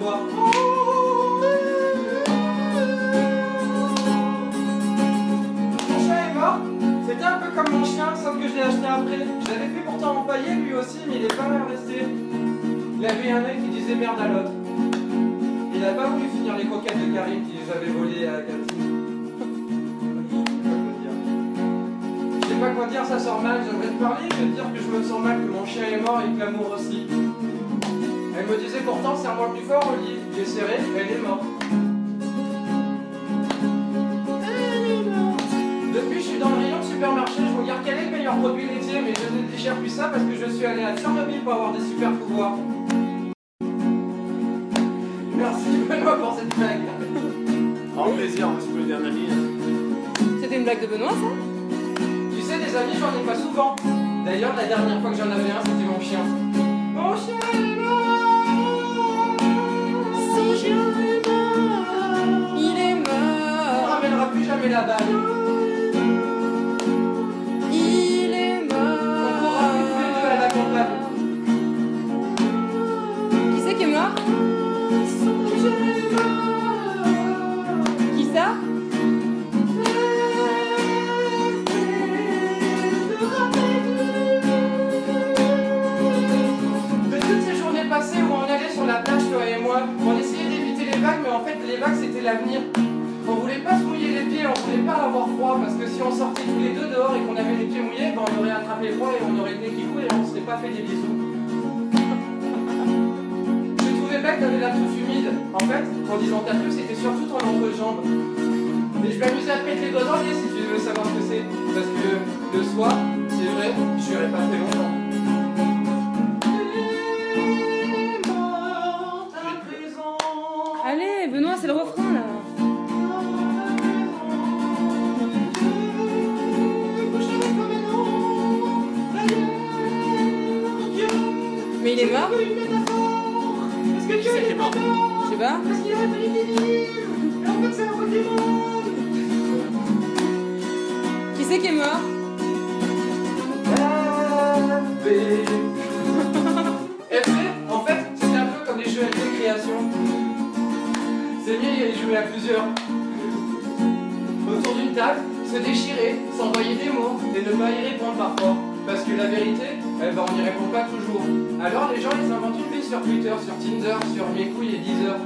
Mon chat est mort. C'était un peu comme mon chien, sauf que je l'ai acheté après. Je l'avais fait pourtant empailler lui aussi, mais il est pas mal resté. Il avait un œil qui disait merde à l'autre. Il a pas voulu finir les coquettes de Karim qui les avait volées à Catherine. Je sais pas quoi dire, ça sort mal. J'aimerais te parler, je vais te dire que je me sens mal, que mon chien est mort et que l'amour aussi. Elle me disait pourtant, serre-moi plus fort au lit. J'ai serré, elle est morte. Depuis, je suis dans le rayon de supermarché, je regarde quel est le meilleur produit laitier, mais je ne digère plus ça parce que je suis allé à Tchernobyl pour avoir des super pouvoirs. Merci Benoît pour cette blague. Grand plaisir, monsieur le dernier. C'était une blague de Benoît, ça? Tu sais, des amis, j'en ai pas souvent. D'ailleurs, la dernière fois que j'en avais un, c'était allait sur la plage, toi et moi, on essayait d'éviter les vagues, mais en fait, les vagues c'était l'avenir. On voulait pas se mouiller les pieds, on voulait pas avoir froid, parce que si on sortait tous les deux dehors et qu'on avait les pieds mouillés, ben on aurait attrapé froid et on aurait le qui et on serait pas fait des bisous. Je trouvais pas que t'avais la truffe humide. En fait, en disant ta truffe, c'était surtout ton entrejambe. Et je m'amusais à te mettre les doigts dans si tu veux savoir ce que c'est. Parce que le soir, c'est vrai, je lui pas fait longtemps. Mais il est mort Est-ce que tu est mort? Je sais pas. Parce qu'il aurait fallu livres Et en fait, c'est un Pokémon Qui c'est qui est mort? FB, en fait, c'est un peu comme les jeux FB création. C'est mieux aller jouer à plusieurs. Autour d'une table, se déchirer, s'envoyer des mots et ne pas y répondre parfois. Parce que la vérité, eh ben, on n'y répond pas toujours. Alors les gens, ils inventent une vie sur Twitter, sur Tinder, sur mes couilles et Deezer.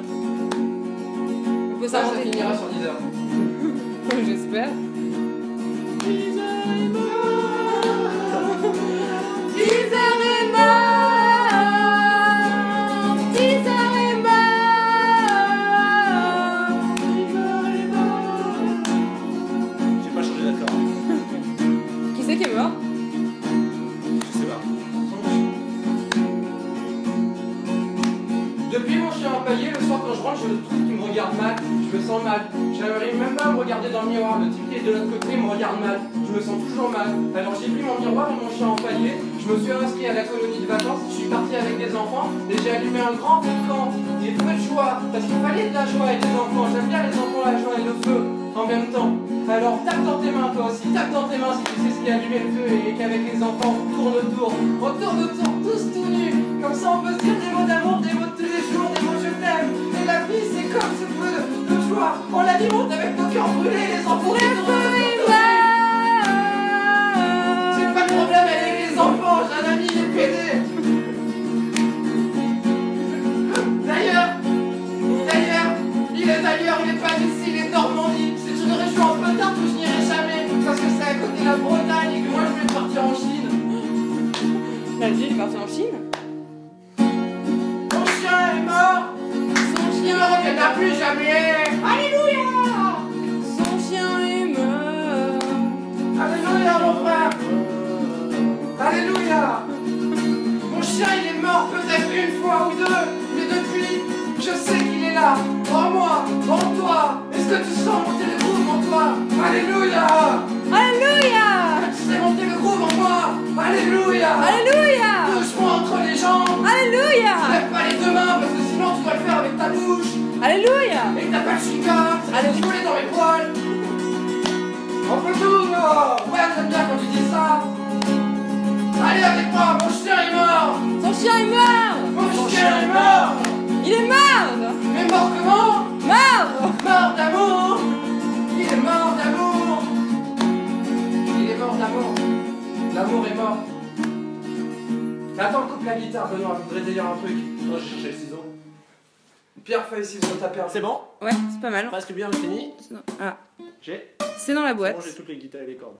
On peut Ça, ça finira sur Deezer. J'espère. Le soir quand je rentre, je trouve qu'il me regarde mal. Je me sens mal. J'arrive même pas à me regarder dans le miroir. Le type qui est de l'autre côté me regarde mal. Je me sens toujours mal. Alors j'ai pris mon miroir et mon chien empaillé. Je me suis inscrit à la colonie de vacances. Je suis parti avec des enfants et j'ai allumé un grand camp. Des feux de joie. Parce qu'il fallait de la joie avec les enfants. J'aime bien les enfants, la joie et le feu en même temps. Alors tape dans tes mains toi aussi. Tape dans tes mains si tu sais ce qui a allumé le feu et qu'avec les enfants on tourne autour. On tourne autour, tous tout nus. Comme ça on peut se dire des mots d'amour, des mots de tous les jours, des joie. On l'alimente avec nos cœurs brûlés, les autour. J'ai pas de problème avec les enfants, j'ai un ami, il est pédé. D'ailleurs, d'ailleurs, il est d'ailleurs, il est pas d'ici, il est Normandie. C'est une région un peu tard où je n'irai jamais. Parce que c'est à côté de la Bretagne et que moi je vais partir en Chine. La vie il est parti en Chine? Mon chien est mort, Son chien ne reviendra plus jamais. Là, en moi, en toi. Est-ce que tu sens monter le groove en toi? Alléluia. Alléluia. Tu sais monter le groove en moi Alléluia. Alléluia. Touche-moi entre les jambes Alléluia. Lève pas les deux mains parce que sinon tu dois le faire avec ta bouche. Alléluia. Et que t'as pas le chewing-gum, ça va dans mes poils. On peut tout Ouais j'aime bien quand tu dis ça. Allez avec moi, mon chien est mort Son chien est mort Mon chien est mort Il est mort Mort Mort d'amour Il est mort d'amour Il est mort d'amour L'amour est mort Attends, coupe la guitare, Benoît, je voudrais te dire un truc. Moi, j'ai cherché le ciseau. Pierre, feuille, ciseau, t'as perdu. C'est bon? Ouais, c'est pas mal. Presque bien, fini. Ah, J'ai. c'est dans la boîte. J'ai toutes les guitares et les cordes.